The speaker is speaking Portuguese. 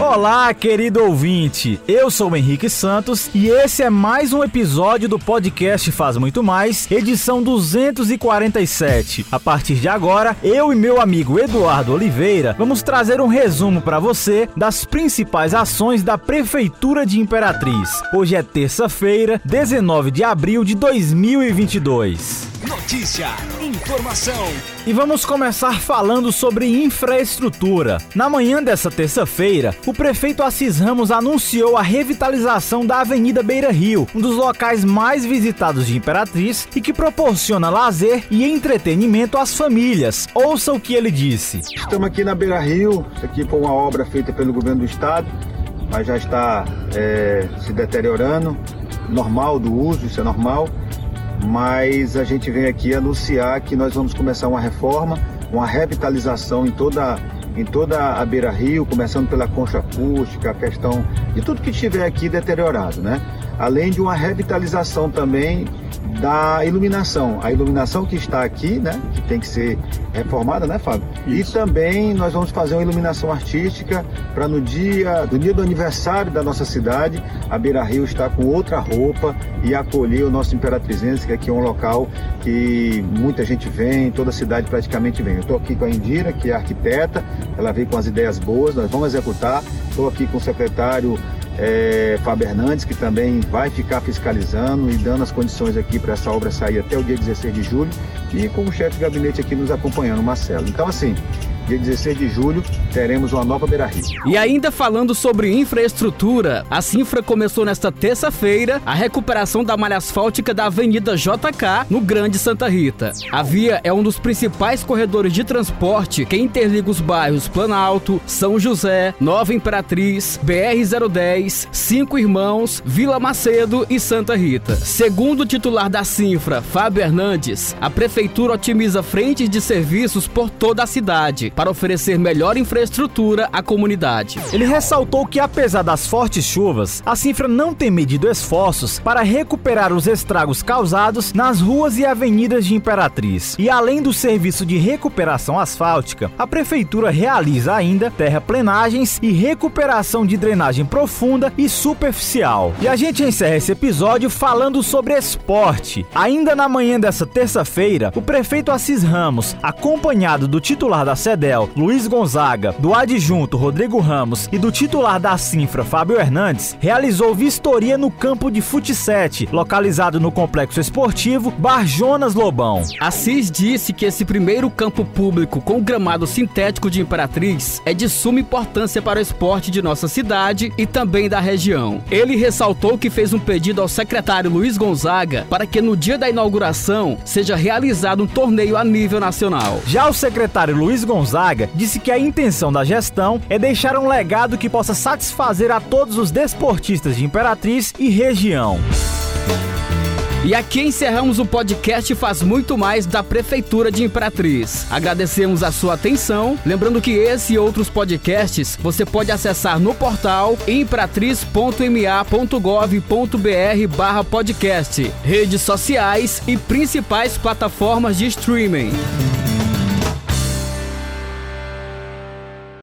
Olá, querido ouvinte. Eu sou Henrique Santos e esse é mais um episódio do podcast Faz Muito Mais, edição 247. A partir de agora, eu e meu amigo Eduardo Oliveira vamos trazer um resumo para você das principais ações da Prefeitura de Imperatriz. Hoje é terça-feira, 19 de abril de 2022. Notícia, informação. E vamos começar falando sobre infraestrutura. Na manhã dessa terça-feira, o prefeito Assis Ramos anunciou a revitalização da Avenida Beira Rio, um dos locais mais visitados de Imperatriz e que proporciona lazer e entretenimento às famílias. Ouça o que ele disse. Estamos aqui na Beira Rio, isso aqui foi uma obra feita pelo governo do estado, mas já está é, se deteriorando, normal do uso, isso é normal mas a gente vem aqui anunciar que nós vamos começar uma reforma, uma revitalização em toda, em toda a Beira Rio, começando pela concha acústica, a questão de tudo que estiver aqui deteriorado, né? Além de uma revitalização também da iluminação. A iluminação que está aqui, né, que tem que ser reformada, né, Fábio? Isso. E também nós vamos fazer uma iluminação artística para no dia do dia do aniversário da nossa cidade, a Beira Rio estar com outra roupa e acolher o nosso Imperatrizense, que aqui é um local que muita gente vem, toda a cidade praticamente vem. Eu estou aqui com a Indira, que é arquiteta, ela veio com as ideias boas, nós vamos executar. Estou aqui com o secretário é, Fábio Hernandes, que também vai ficar fiscalizando e dando as condições aqui para essa obra sair até o dia 16 de julho, e com o chefe de gabinete aqui nos acompanhando, Marcelo. Então, assim, dia 16 de julho, teremos uma nova Beira Rio. E ainda falando sobre infraestrutura, a Sinfra começou nesta terça-feira a recuperação da malha asfáltica da Avenida JK, no Grande Santa Rita. A via é um dos principais corredores de transporte que interliga os bairros Planalto, São José, Nova Imperatriz, BR-010, Cinco Irmãos, Vila Macedo e Santa Rita. Segundo o titular da Sinfra, Fábio Hernandes, a prefeitura otimiza frentes de serviços por toda a cidade para oferecer melhor infraestrutura à comunidade. Ele ressaltou que, apesar das fortes chuvas, a Cifra não tem medido esforços para recuperar os estragos causados nas ruas e avenidas de Imperatriz. E além do serviço de recuperação asfáltica, a prefeitura realiza ainda terraplenagens e recuperação de drenagem profunda e superficial. E a gente encerra esse episódio falando sobre esporte. Ainda na manhã dessa terça-feira, o prefeito Assis Ramos, acompanhado do titular da sede Luiz Gonzaga, do adjunto Rodrigo Ramos e do titular da Sinfra, Fábio Hernandes, realizou vistoria no campo de futsete, localizado no complexo esportivo Barjonas Lobão. Assis disse que esse primeiro campo público com gramado sintético de Imperatriz é de suma importância para o esporte de nossa cidade e também da região. Ele ressaltou que fez um pedido ao secretário Luiz Gonzaga para que no dia da inauguração seja realizado um torneio a nível nacional. Já o secretário Luiz Gonzaga Gonzaga disse que a intenção da gestão é deixar um legado que possa satisfazer a todos os desportistas de Imperatriz e região. E aqui encerramos o podcast Faz Muito Mais da Prefeitura de Imperatriz. Agradecemos a sua atenção. Lembrando que esse e outros podcasts você pode acessar no portal imperatriz.ma.gov.br barra podcast, redes sociais e principais plataformas de streaming.